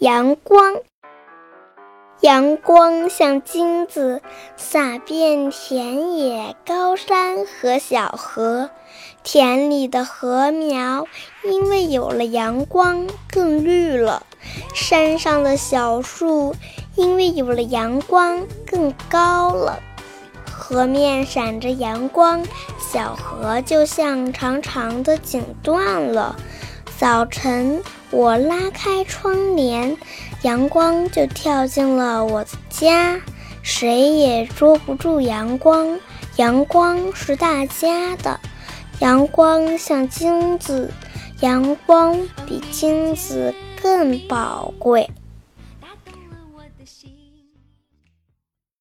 阳光，阳光像金子洒遍田野、高山和小河。田里的禾苗因为有了阳光更绿了，山上的小树因为有了阳光更高了。河面闪着阳光，小河就像长长的锦缎了。早晨，我拉开窗帘，阳光就跳进了我的家。谁也捉不住阳光，阳光是大家的。阳光像金子，阳光比金子更宝贵。